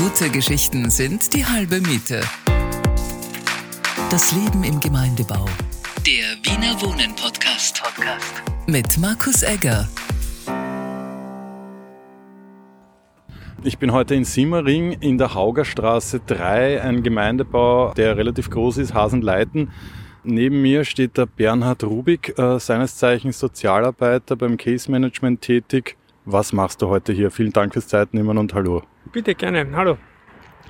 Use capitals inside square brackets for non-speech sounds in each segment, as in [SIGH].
Gute Geschichten sind die halbe Miete. Das Leben im Gemeindebau. Der Wiener Wohnen Podcast. Podcast. Mit Markus Egger. Ich bin heute in Simmering in der Haugerstraße 3, ein Gemeindebau, der relativ groß ist, Hasenleiten. Neben mir steht der Bernhard Rubik, äh, seines Zeichens Sozialarbeiter beim Case Management tätig. Was machst du heute hier? Vielen Dank fürs Zeitnehmen und hallo. Bitte, gerne. Hallo. Äh,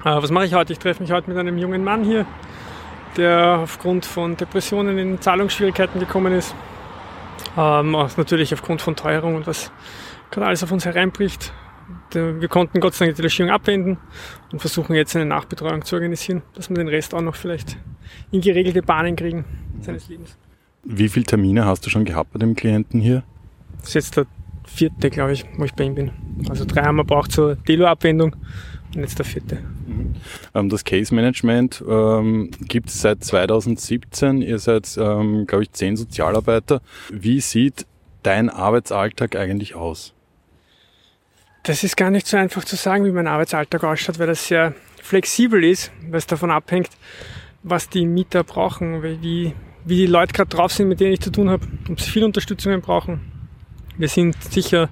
was mache ich heute? Ich treffe mich heute mit einem jungen Mann hier, der aufgrund von Depressionen in Zahlungsschwierigkeiten gekommen ist. Ähm, natürlich aufgrund von Teuerung und was gerade alles auf uns hereinbricht. Wir konnten Gott sei Dank die Logierung abwenden und versuchen jetzt eine Nachbetreuung zu organisieren, dass wir den Rest auch noch vielleicht in geregelte Bahnen kriegen seines Lebens. Wie viele Termine hast du schon gehabt bei dem Klienten hier? Das ist jetzt der vierte, glaube ich, wo ich bei ihm bin. Also drei haben wir braucht zur Delo-Abwendung und jetzt der vierte. Mhm. Ähm, das Case Management ähm, gibt es seit 2017. Ihr seid, ähm, glaube ich, zehn Sozialarbeiter. Wie sieht dein Arbeitsalltag eigentlich aus? Das ist gar nicht so einfach zu sagen, wie mein Arbeitsalltag ausschaut, weil das sehr flexibel ist, weil es davon abhängt, was die Mieter brauchen, wie, wie die Leute gerade drauf sind, mit denen ich zu tun habe, ob sie viel Unterstützung brauchen. Wir sind sicher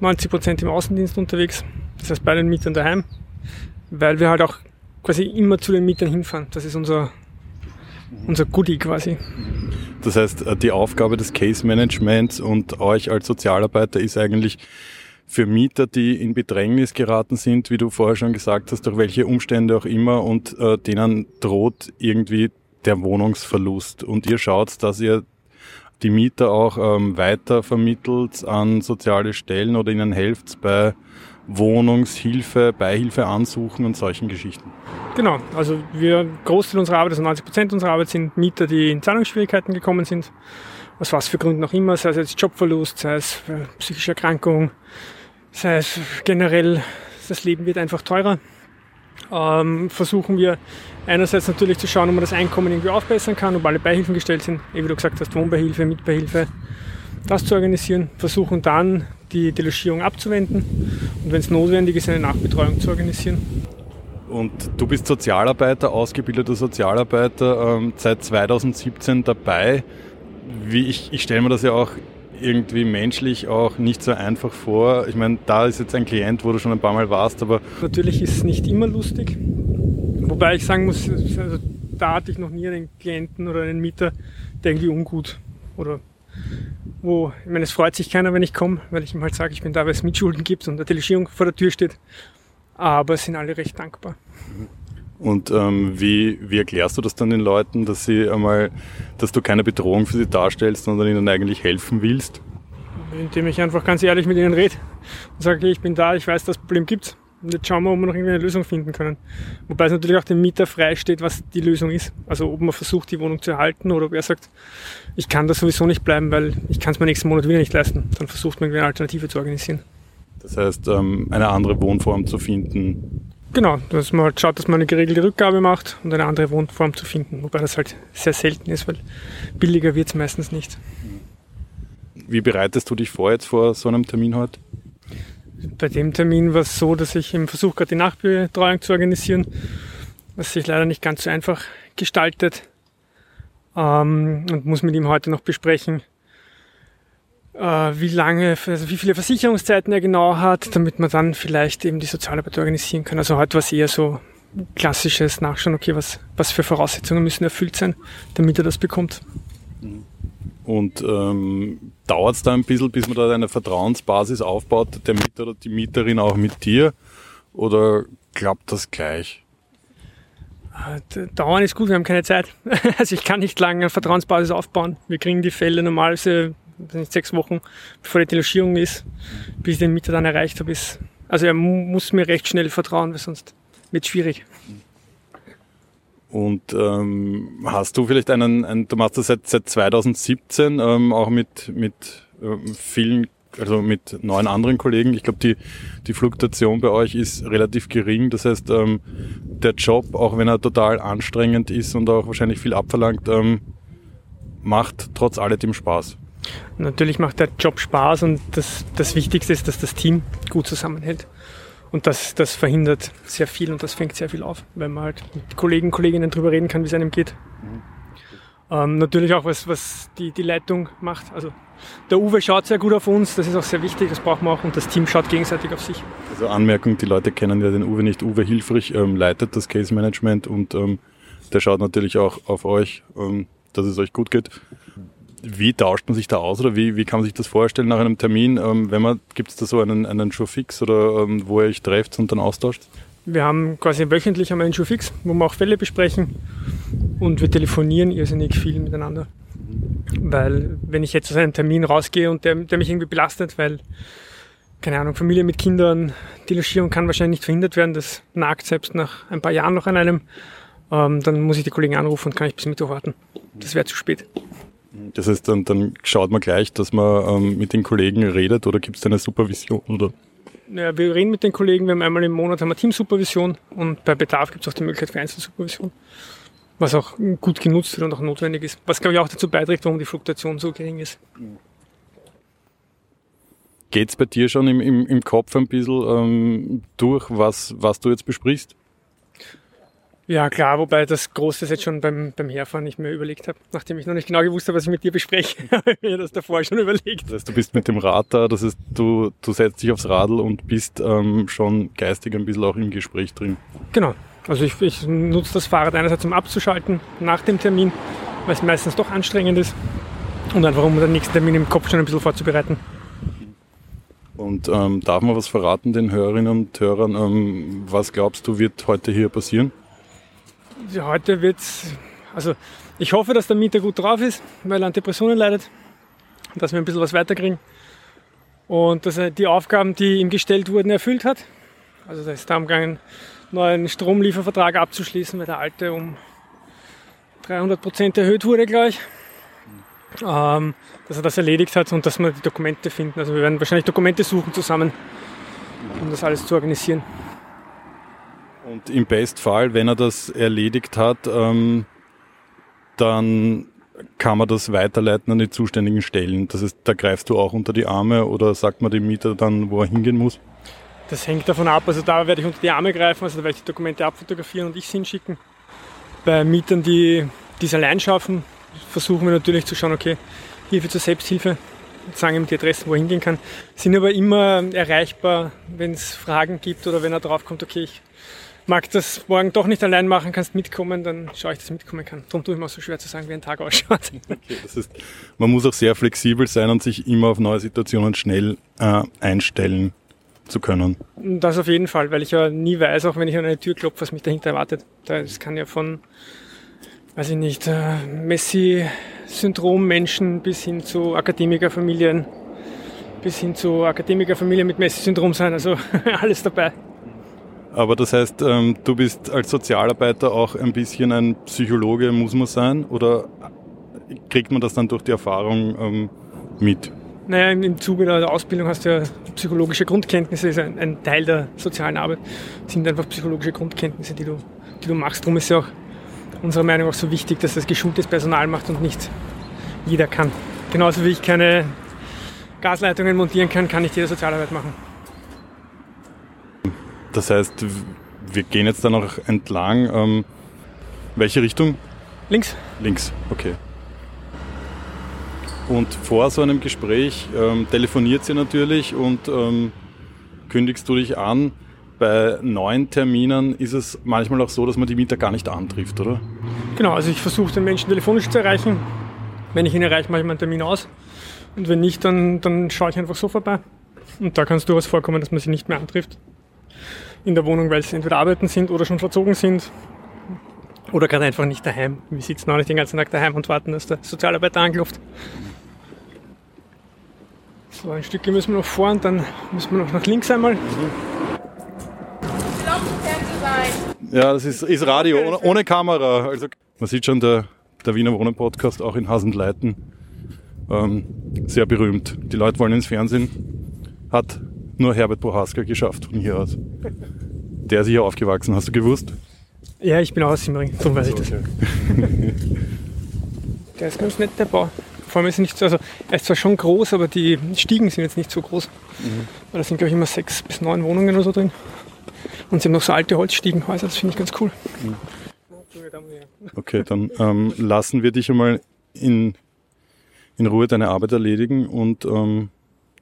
90 Prozent im Außendienst unterwegs, das heißt bei den Mietern daheim, weil wir halt auch quasi immer zu den Mietern hinfahren. Das ist unser, unser Goodie quasi. Das heißt, die Aufgabe des Case Managements und euch als Sozialarbeiter ist eigentlich für Mieter, die in Bedrängnis geraten sind, wie du vorher schon gesagt hast, durch welche Umstände auch immer und äh, denen droht irgendwie der Wohnungsverlust. Und ihr schaut, dass ihr die Mieter auch ähm, weiter vermittelt an soziale Stellen oder ihnen helft bei Wohnungshilfe, Beihilfe ansuchen und solchen Geschichten. Genau, also wir, Großteil unserer Arbeit, also 90 Prozent unserer Arbeit sind Mieter, die in Zahlungsschwierigkeiten gekommen sind. Aus was für Gründen auch immer, sei es jetzt Jobverlust, sei es psychische Erkrankung, das heißt, generell, das Leben wird einfach teurer. Ähm, versuchen wir einerseits natürlich zu schauen, ob man das Einkommen irgendwie aufbessern kann, ob alle Beihilfen gestellt sind, wie du gesagt hast, Wohnbeihilfe, Mitbeihilfe, das zu organisieren. Versuchen dann die Delogierung abzuwenden und wenn es notwendig ist, eine Nachbetreuung zu organisieren. Und du bist Sozialarbeiter, ausgebildeter Sozialarbeiter, ähm, seit 2017 dabei. Wie ich, ich stelle mir das ja auch irgendwie menschlich auch nicht so einfach vor. Ich meine, da ist jetzt ein Klient, wo du schon ein paar Mal warst, aber. Natürlich ist es nicht immer lustig. Wobei ich sagen muss, also da hatte ich noch nie einen Klienten oder einen Mieter, der irgendwie ungut oder wo, ich meine, es freut sich keiner, wenn ich komme, weil ich ihm halt sage, ich bin da, weil es Mitschulden gibt und der Delegierung vor der Tür steht. Aber es sind alle recht dankbar. Und ähm, wie, wie erklärst du das dann den Leuten, dass sie einmal, dass du keine Bedrohung für sie darstellst, sondern ihnen eigentlich helfen willst? Indem ich einfach ganz ehrlich mit ihnen rede und sage, ich bin da, ich weiß, das Problem gibt's. Und jetzt schauen wir, ob wir noch irgendwie eine Lösung finden können. Wobei es natürlich auch dem Mieter frei steht, was die Lösung ist. Also ob man versucht, die Wohnung zu erhalten oder ob er sagt, ich kann da sowieso nicht bleiben, weil ich kann es mir nächsten Monat wieder nicht leisten. Dann versucht man irgendwie eine Alternative zu organisieren. Das heißt, ähm, eine andere Wohnform zu finden, Genau, dass man halt schaut, dass man eine geregelte Rückgabe macht und eine andere Wohnform zu finden. Wobei das halt sehr selten ist, weil billiger wird es meistens nicht. Wie bereitest du dich vor jetzt vor so einem Termin heute? Bei dem Termin war es so, dass ich im Versuch gerade die Nachbetreuung zu organisieren, was sich leider nicht ganz so einfach gestaltet ähm, und muss mit ihm heute noch besprechen, äh, wie lange, also wie viele Versicherungszeiten er genau hat, damit man dann vielleicht eben die Sozialarbeit organisieren kann. Also heute war es eher so klassisches Nachschauen, okay, was, was für Voraussetzungen müssen erfüllt sein, damit er das bekommt. Und ähm, dauert es da ein bisschen, bis man da eine Vertrauensbasis aufbaut, der Mieter oder die Mieterin auch mit dir? Oder klappt das gleich? Äh, dauern ist gut, wir haben keine Zeit. [LAUGHS] Also ich kann nicht lange eine Vertrauensbasis aufbauen. Wir kriegen die Fälle normalerweise nicht, sechs Wochen bevor die Delogierung ist, bis ich den Mieter dann erreicht habe. Ist, also er muss mir recht schnell vertrauen, weil sonst wird es schwierig. Und ähm, hast du vielleicht einen, einen, du machst das seit, seit 2017 ähm, auch mit, mit ähm, vielen, also mit neun anderen Kollegen. Ich glaube, die, die Fluktuation bei euch ist relativ gering. Das heißt, ähm, der Job, auch wenn er total anstrengend ist und auch wahrscheinlich viel abverlangt, ähm, macht trotz alledem Spaß. Natürlich macht der Job Spaß und das, das Wichtigste ist, dass das Team gut zusammenhält. Und das, das verhindert sehr viel und das fängt sehr viel auf, wenn man halt mit Kollegen, Kolleginnen drüber reden kann, wie es einem geht. Mhm. Ähm, natürlich auch was, was die, die Leitung macht. Also der Uwe schaut sehr gut auf uns, das ist auch sehr wichtig, das brauchen wir auch und das Team schaut gegenseitig auf sich. Also Anmerkung, die Leute kennen ja den Uwe nicht. Uwe Hilfrich ähm, leitet das Case Management und ähm, der schaut natürlich auch auf euch, ähm, dass es euch gut geht. Wie tauscht man sich da aus oder wie, wie kann man sich das vorstellen nach einem Termin? Ähm, wenn man, gibt es da so einen, einen Show fix oder ähm, wo ihr euch trefft und dann austauscht? Wir haben quasi wöchentlich einen Show fix, wo wir auch Fälle besprechen und wir telefonieren irrsinnig viel miteinander. Weil wenn ich jetzt aus einem Termin rausgehe und der, der mich irgendwie belastet, weil, keine Ahnung, Familie mit Kindern, die Logierung kann wahrscheinlich nicht verhindert werden, das nagt selbst nach ein paar Jahren noch an einem, ähm, dann muss ich die Kollegen anrufen und kann ich bis Mittwoch warten. Das wäre zu spät. Das heißt, dann, dann schaut man gleich, dass man ähm, mit den Kollegen redet oder gibt es eine Supervision? Oder? Ja, wir reden mit den Kollegen, wir haben einmal im Monat haben wir Teamsupervision und bei Bedarf gibt es auch die Möglichkeit für Einzelsupervision was auch gut genutzt wird und auch notwendig ist. Was, glaube ich, auch dazu beiträgt, warum die Fluktuation so gering ist. Geht es bei dir schon im, im, im Kopf ein bisschen ähm, durch, was, was du jetzt besprichst? Ja, klar, wobei das Große jetzt schon beim, beim Herfahren nicht mehr überlegt habe. Nachdem ich noch nicht genau gewusst habe, was ich mit dir bespreche, [LAUGHS] habe ich mir das davor schon überlegt. Das heißt, du bist mit dem Rad da, das heißt, du, du setzt dich aufs Radl und bist ähm, schon geistig ein bisschen auch im Gespräch drin. Genau, also ich, ich nutze das Fahrrad einerseits um abzuschalten nach dem Termin, weil es meistens doch anstrengend ist und einfach um den nächsten Termin im Kopf schon ein bisschen vorzubereiten. Und ähm, darf man was verraten den Hörerinnen und Hörern? Ähm, was glaubst du, wird heute hier passieren? Heute wird also ich hoffe, dass der Mieter gut drauf ist, weil er an Depressionen leidet, dass wir ein bisschen was weiterkriegen und dass er die Aufgaben, die ihm gestellt wurden, erfüllt hat. Also da ist darum gegangen, neuen Stromliefervertrag abzuschließen, weil der alte um 300 Prozent erhöht wurde, gleich. Ähm, dass er das erledigt hat und dass wir die Dokumente finden. Also wir werden wahrscheinlich Dokumente suchen zusammen, um das alles zu organisieren. Und im Bestfall, wenn er das erledigt hat, ähm, dann kann man das weiterleiten an die zuständigen Stellen. Das heißt, da greifst du auch unter die Arme oder sagt man dem Mieter dann, wo er hingehen muss? Das hängt davon ab. Also da werde ich unter die Arme greifen, also da werde ich die Dokumente abfotografieren und ich hinschicken. Bei Mietern, die dies allein schaffen, versuchen wir natürlich zu schauen, okay, Hilfe zur Selbsthilfe, sagen ihm die Adressen, wo er hingehen kann, sind aber immer erreichbar, wenn es Fragen gibt oder wenn er drauf kommt, okay, ich mag das morgen doch nicht allein machen, kannst mitkommen, dann schaue ich, dass ich mitkommen kann. Darum tue ich mir auch so schwer zu sagen, wie ein Tag ausschaut. [LAUGHS] Okay, das heißt, man muss auch sehr flexibel sein und sich immer auf neue Situationen schnell äh, einstellen zu können. Das auf jeden Fall, weil ich ja nie weiß, auch wenn ich an eine Tür klopfe, was mich dahinter erwartet. Das kann ja von, weiß ich nicht, äh, Messi-Syndrom-Menschen bis hin zu Akademikerfamilien, bis hin zu Akademikerfamilien mit Messi-Syndrom sein, also [LAUGHS] alles dabei. Aber das heißt, ähm, du bist als Sozialarbeiter auch ein bisschen ein Psychologe, muss man sein? Oder kriegt man das dann durch die Erfahrung ähm, mit? Naja, im Zuge der Ausbildung hast du ja psychologische Grundkenntnisse, ist ein, ein Teil der sozialen Arbeit, sind einfach psychologische Grundkenntnisse, die du, die du machst. Darum ist ja auch unserer Meinung nach so wichtig, dass das geschultes Personal macht und nicht jeder kann. Genauso wie ich keine Gasleitungen montieren kann, kann nicht jeder Sozialarbeit machen. Das heißt, wir gehen jetzt da noch entlang. Ähm, welche Richtung? Links. Links, okay. Und vor so einem Gespräch ähm, telefoniert sie natürlich und ähm, kündigst du dich an. Bei neuen Terminen ist es manchmal auch so, dass man die Mieter gar nicht antrifft, oder? Genau, also ich versuche den Menschen telefonisch zu erreichen. Wenn ich ihn erreiche, mache ich meinen Termin aus. Und wenn nicht, dann, dann schaue ich einfach so vorbei. Und da kann es durchaus vorkommen, dass man sie nicht mehr antrifft. In der Wohnung, weil sie entweder arbeiten sind oder schon verzogen sind. Oder gerade einfach nicht daheim. Wir sitzen auch nicht den ganzen Tag daheim und warten, dass der Sozialarbeiter anklopft. So, ein Stückchen müssen wir noch vor und dann müssen wir noch nach links einmal. Ja, das ist, ist Radio, ohne, ohne, Kamera. Also man sieht schon, der, der Wiener Wohnen Podcast auch in Hasenleiten ähm, sehr berühmt. Die Leute wollen ins Fernsehen. Hat nur Herbert Bohaska geschafft von hier aus. Der ist hier aufgewachsen, hast du gewusst? Ja, ich bin auch aus Simmering, darum weiß ich das. [LAUGHS] der ist ganz nett, der Bau. Vor allem ist nicht, also er ist zwar schon groß, aber die Stiegen sind jetzt nicht so groß. Mhm. Weil da sind, glaube ich, immer sechs bis neun Wohnungen oder so drin. Und sie haben noch so alte Holzstiegenhäuser, das finde ich ganz cool. Mhm. Okay, dann ähm, lassen wir dich einmal in, in Ruhe deine Arbeit erledigen und ähm,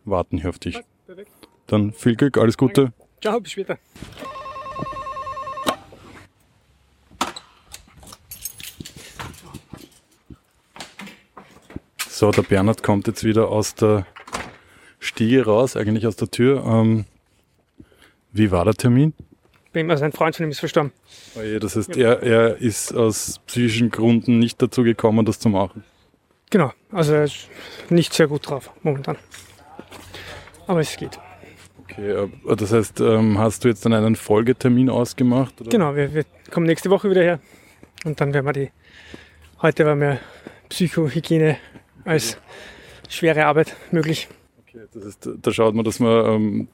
warten hier auf dich. Dann viel Glück, alles Gute. Ciao, bis später. So, der Bernhard kommt jetzt wieder aus der Stiege raus, eigentlich aus der Tür. Ähm, wie war der Termin? Also ein Freund von ihm ist verstorben. Oh je, das heißt, ja. er, er ist aus psychischen Gründen nicht dazu gekommen, das zu machen. Genau, also er ist nicht sehr gut drauf momentan. Aber es geht. Okay, das heißt, ähm, hast du jetzt dann einen Folgetermin ausgemacht? Oder? Genau, wir, wir, kommen nächste Woche wieder her und dann werden wir die. Heute war mehr Psychohygiene als schwere Arbeit möglich. Okay, das heißt, da schaut man, dass man ähm,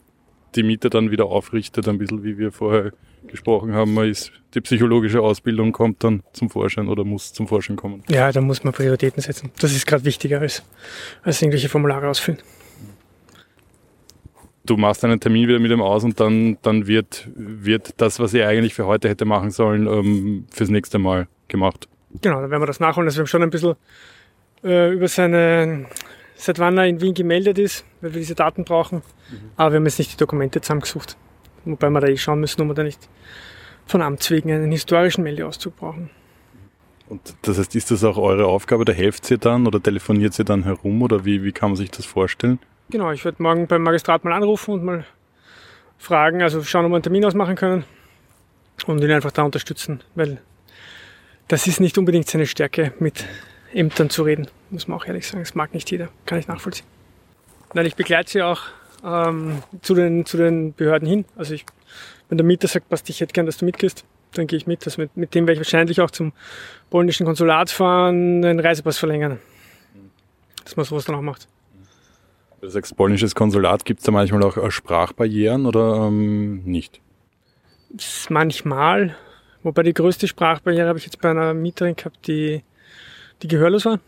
die Miete dann wieder aufrichtet, ein bisschen wie wir vorher gesprochen haben. Man ist, die psychologische Ausbildung kommt dann zum Vorschein oder muss zum Vorschein kommen. Ja, da muss man Prioritäten setzen. Das ist gerade wichtiger als, als irgendwelche Formulare ausfüllen. Du machst einen Termin wieder mit ihm aus und dann, dann wird, wird das, was er eigentlich für heute hätte machen sollen, ähm, fürs nächste Mal gemacht. Genau, dann werden wir das nachholen. Also wir haben schon ein bisschen äh, über seine seit wann er in Wien gemeldet ist, weil wir diese Daten brauchen. Mhm. Aber wir haben jetzt nicht die Dokumente zusammengesucht. Wobei wir da eh schauen müssen, ob wir da nicht von Amts wegen einen historischen Meldeauszug brauchen. Und das heißt, ist das auch eure Aufgabe? Da helft ihr dann oder telefoniert ihr dann herum oder wie, wie kann man sich das vorstellen? Genau, ich werde morgen beim Magistrat mal anrufen und mal fragen, also schauen, ob wir einen Termin ausmachen können und ihn einfach da unterstützen, weil das ist nicht unbedingt seine Stärke, mit Ämtern zu reden muss man auch ehrlich sagen. Das mag nicht jeder, kann ich nachvollziehen. Nein, ich begleite sie auch ähm, zu, den, zu den Behörden hin. Also ich, wenn der Mieter sagt, passt, ich hätte gern, dass du mitgehst, dann gehe ich mit. Also mit, mit dem werde ich wahrscheinlich auch zum polnischen Konsulat fahren, den Reisepass verlängern. Dass man sowas dann auch macht. Du sagst, polnisches Konsulat, gibt es da manchmal auch Sprachbarrieren oder ähm, nicht? Manchmal. Wobei die größte Sprachbarriere habe ich jetzt bei einer Mieterin gehabt, die, die gehörlos war.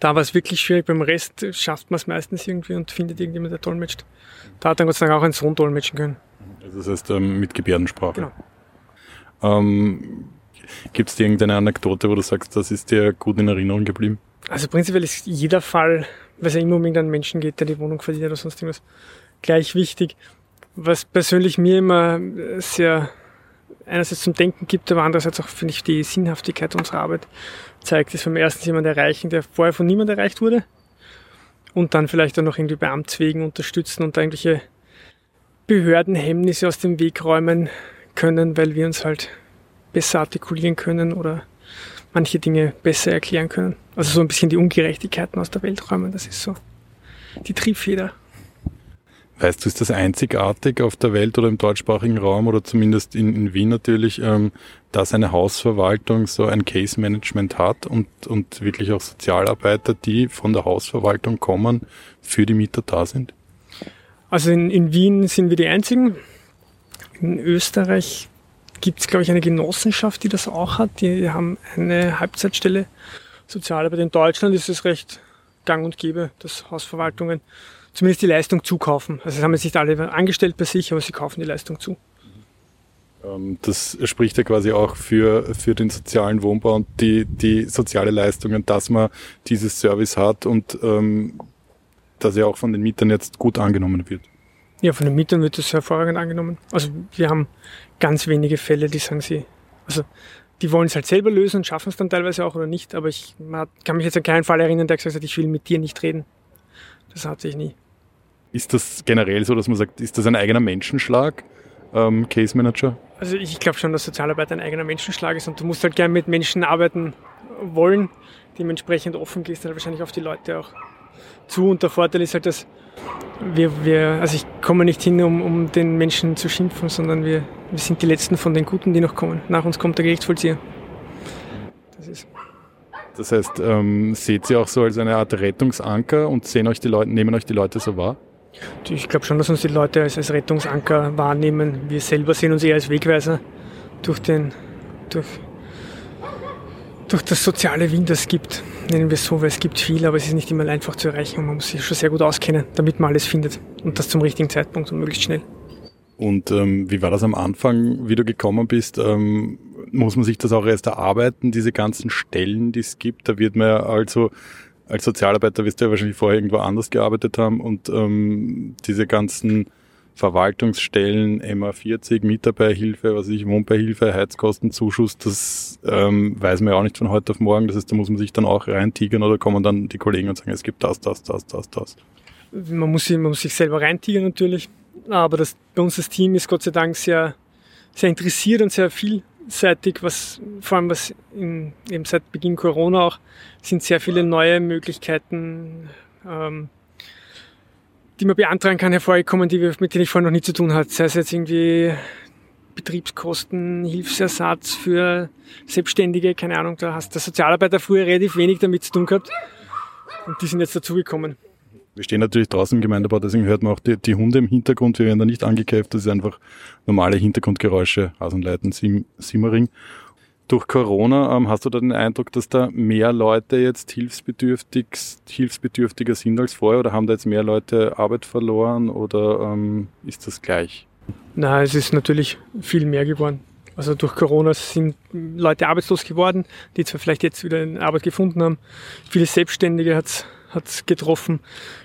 Da war es wirklich schwierig. Beim Rest schafft man es meistens irgendwie und findet irgendjemand, der dolmetscht. Da hat dann Gott sei Dank auch ein Sohn dolmetschen können. Also das heißt ähm, mit Gebärdensprache. Genau. Ähm, Gibt es dir irgendeine Anekdote, wo du sagst, das ist dir gut in Erinnerung geblieben? Also prinzipiell ist jeder Fall, weil es ja immer um irgendeinen Menschen geht, der die Wohnung verdient oder sonst irgendwas, gleich wichtig. Was persönlich mir immer sehr einerseits zum Denken gibt, aber andererseits auch, finde ich, die Sinnhaftigkeit unserer Arbeit zeigt, ist vom ersten jemand erreichen, der vorher von niemand erreicht wurde und dann vielleicht auch noch irgendwie bei Amtswegen unterstützen und irgendwelche Behördenhemmnisse aus dem Weg räumen können, weil wir uns halt besser artikulieren können oder manche Dinge besser erklären können. Also so ein bisschen die Ungerechtigkeiten aus der Welt räumen, das ist so die Triebfeder. Weißt du, ist das einzigartig auf der Welt oder im deutschsprachigen Raum oder zumindest in, in Wien natürlich, ähm, dass eine Hausverwaltung so ein Case-Management hat und, und wirklich auch Sozialarbeiter, die von der Hausverwaltung kommen, für die Mieter da sind? Also in, in Wien sind wir die Einzigen. In Österreich gibt es, glaube ich, eine Genossenschaft, die das auch hat. Die haben eine Halbzeitstelle Sozialarbeit. In Deutschland ist es recht gang und gäbe, dass Hausverwaltungen zumindest die Leistung zukaufen. Also das haben jetzt nicht alle angestellt bei sich, aber sie kaufen die Leistung zu. Ähm, das spricht ja quasi auch für, für den sozialen Wohnbau und die, die soziale Leistungen, dass man dieses Service hat und ähm, dass er auch von den Mietern jetzt gut angenommen wird. Ja, von den Mietern wird das hervorragend angenommen. Also wir haben ganz wenige Fälle, die sagen sie, also die wollen es halt selber lösen und schaffen es dann teilweise auch oder nicht, aber ich kann mich jetzt an keinen Fall erinnern, der gesagt hat, ich will mit dir nicht reden. Das hatte ich nie. Ist das generell so, dass man sagt, ist das ein eigener Menschenschlag, ähm, Case Manager? Also ich glaube schon, dass Sozialarbeit ein eigener Menschenschlag ist und du musst halt gerne mit Menschen arbeiten wollen. Dementsprechend offen gehst du halt wahrscheinlich auf die Leute auch zu. Und der Vorteil ist halt, dass wir, wir also ich komme nicht hin, um, um den Menschen zu schimpfen, sondern wir, wir sind die Letzten von den Guten, die noch kommen. Nach uns kommt der Gerichtsvollzieher. Das ist das heißt, ähm, seht ihr auch so als eine Art Rettungsanker und sehen euch die Leute, nehmen euch die Leute so wahr? Ich glaube schon, dass uns die Leute als, als Rettungsanker wahrnehmen. Wir selber sehen uns eher als Wegweiser durch den, durch, durch das soziale Wien das gibt. Nennen wir es so, weil es gibt viel, aber es ist nicht immer einfach zu erreichen und man muss sich schon sehr gut auskennen, damit man alles findet und das zum richtigen Zeitpunkt und möglichst schnell. Und ähm, wie war das am Anfang, wie du gekommen bist? Ähm, muss man sich das auch erst erarbeiten, diese ganzen Stellen, die es gibt? Da wird man ja also als Sozialarbeiter wirst du ja wahrscheinlich vorher irgendwo anders gearbeitet haben und ähm, diese ganzen Verwaltungsstellen, MA40, Mitarbeiterhilfe, was ich, Wohnbeihilfe, Heizkostenzuschuss, das ähm, weiß man ja auch nicht von heute auf morgen. Das heißt, da muss man sich dann auch reintigern oder kommen dann die Kollegen und sagen, es gibt das, das, das, das, das. Man muss, man muss sich selber reintigern natürlich, aber das, bei uns das Team ist Gott sei Dank sehr, sehr interessiert und sehr vielseitig, was vor allem was in, eben seit Beginn Corona auch sind sehr viele neue Möglichkeiten ähm, die man beantragen kann, hervorgekommen, die mit denen ich vorher noch nie zu tun hatte. Sei es jetzt irgendwie Betriebskosten, Hilfsersatz für Selbstständige, keine Ahnung, da hast der Sozialarbeiter früher relativ wenig damit zu tun gehabt. Und die sind jetzt dazugekommen. Wir stehen natürlich draußen im Gemeindebau, deswegen hört man auch die, die Hunde im Hintergrund. Wir werden da nicht angekämpft, das ist einfach normale Hintergrundgeräusche, Hasenleiten, Sim, Simmering. Durch Corona ähm, hast du da den Eindruck, dass da mehr Leute jetzt hilfsbedürftig, hilfsbedürftiger sind als vorher oder haben da jetzt mehr Leute Arbeit verloren oder ähm, ist das gleich? Na, es ist natürlich viel mehr geworden. Also durch Corona sind Leute arbeitslos geworden, die zwar vielleicht jetzt wieder eine Arbeit gefunden haben. Viele Selbstständige hat es getroffen.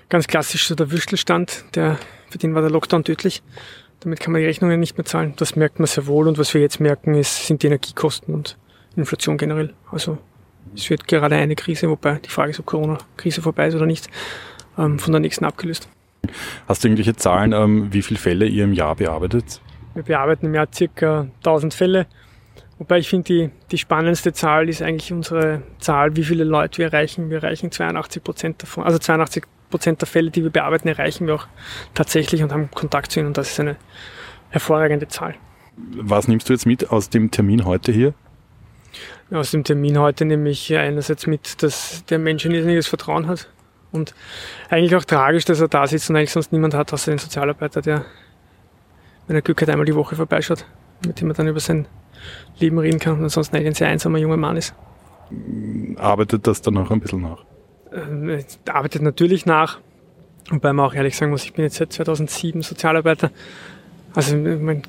Ganz klassisch so der Würstelstand, der, für den war der Lockdown tödlich. Damit kann man die Rechnungen nicht mehr zahlen. Das merkt man sehr wohl. Und was wir jetzt merken, ist, sind die Energiekosten und Inflation generell. Also es wird gerade eine Krise, wobei die Frage ist, ob Corona-Krise vorbei ist oder nicht, ähm, von der nächsten abgelöst. Hast du irgendwelche Zahlen, ähm, wie viele Fälle ihr im Jahr bearbeitet? Wir bearbeiten im Jahr circa 1000 Fälle. Wobei ich finde, die, die spannendste Zahl ist eigentlich unsere Zahl, wie viele Leute wir erreichen. Wir erreichen 82 Prozent davon, also 82 Prozent der Fälle, die wir bearbeiten, erreichen wir auch tatsächlich und haben Kontakt zu ihnen. Und das ist eine hervorragende Zahl. Was nimmst du jetzt mit aus dem Termin heute hier? Aus dem Termin heute nehme ich einerseits mit, dass der Mensch ein irrsinniges Vertrauen hat. Und eigentlich auch tragisch, dass er da sitzt und eigentlich sonst niemand hat, außer den Sozialarbeiter, der, wenn er Glück hat, einmal die Woche vorbeischaut, mit dem er dann über sein Leben reden kann und ansonsten eigentlich ein sehr einsamer junger Mann ist. Arbeitet das dann auch ein bisschen nach? Äh, arbeitet natürlich nach. Wobei man auch ehrlich sagen muss, ich bin jetzt seit 2007 Sozialarbeiter. Also man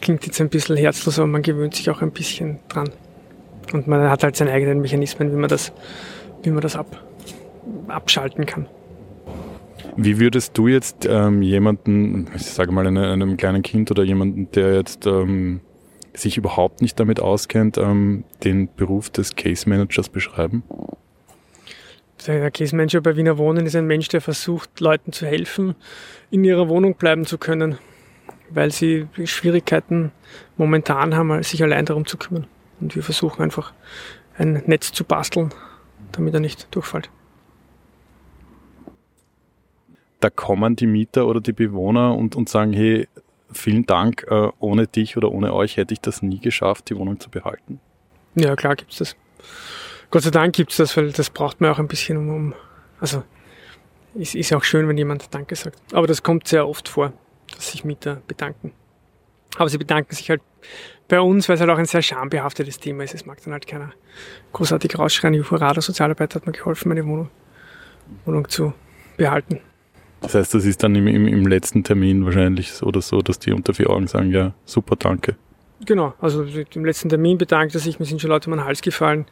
klingt jetzt ein bisschen herzlos, aber man gewöhnt sich auch ein bisschen dran. Und man hat halt seine eigenen Mechanismen, wie man das, wie man das ab, abschalten kann. Wie würdest du jetzt ähm, jemanden, ich sage mal einem, einem kleinen Kind oder jemanden, der jetzt ähm, sich überhaupt nicht damit auskennt, ähm, den Beruf des Case Managers beschreiben? Der Case-Manager bei Wiener Wohnen ist ein Mensch, der versucht, Leuten zu helfen, in ihrer Wohnung bleiben zu können, weil sie Schwierigkeiten momentan haben, sich allein darum zu kümmern. Und wir versuchen einfach ein Netz zu basteln, damit er nicht durchfällt. Da kommen die Mieter oder die Bewohner und, und sagen, hey, vielen Dank, äh, ohne dich oder ohne euch hätte ich das nie geschafft, die Wohnung zu behalten. Ja, klar gibt's das. Gott sei Dank gibt's das, weil das braucht man auch ein bisschen, um, um also es ist auch schön, wenn jemand Danke sagt. Aber das kommt sehr oft vor, dass sich Mieter bedanken. Aber sie bedanken sich halt bei uns, weil es halt auch ein sehr schambehaftetes Thema ist. Es mag dann halt keiner großartig rausschreien, Hurra, der Sozialarbeiter hat mir geholfen, meine Wohnung, Wohnung zu behalten. Das heißt, das ist dann im, im, im letzten Termin wahrscheinlich so oder so, dass die unter vier Augen sagen, ja, super, danke. Genau, also im letzten Termin bedankt er sich, mir sind schon Leute um den Hals gefallen.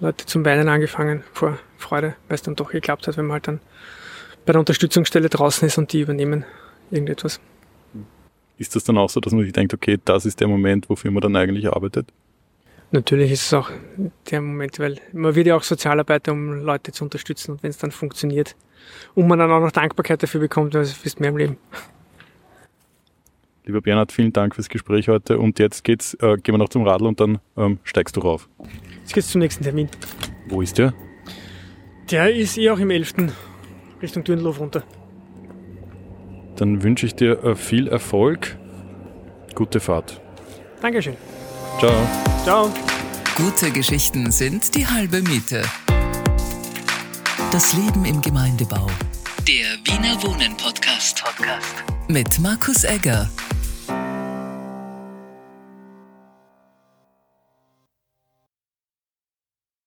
Leute zum Weinen angefangen vor Freude, weil es dann doch geklappt hat, wenn man halt dann bei der Unterstützungsstelle draußen ist und die übernehmen irgendetwas. Ist das dann auch so, dass man sich denkt, okay, das ist der Moment, wofür man dann eigentlich arbeitet? Natürlich ist es auch der Moment, weil man wird ja auch Sozialarbeiter, um Leute zu unterstützen und wenn es dann funktioniert und man dann auch noch Dankbarkeit dafür bekommt, dann ist mehr im Leben. Lieber Bernhard, vielen Dank fürs Gespräch heute und jetzt geht's, äh, gehen wir noch zum Radl und dann ähm, steigst du rauf. Jetzt geht's zum nächsten Termin. Wo ist der? Der ist eh auch im 11. Richtung Dürnlof runter. Dann wünsche ich dir äh, viel Erfolg. Gute Fahrt. Dankeschön. Ciao. Ciao. Gute Geschichten sind die halbe Miete. Das Leben im Gemeindebau. Der Wiener Wohnen Podcast. Podcast. Mit Markus Egger.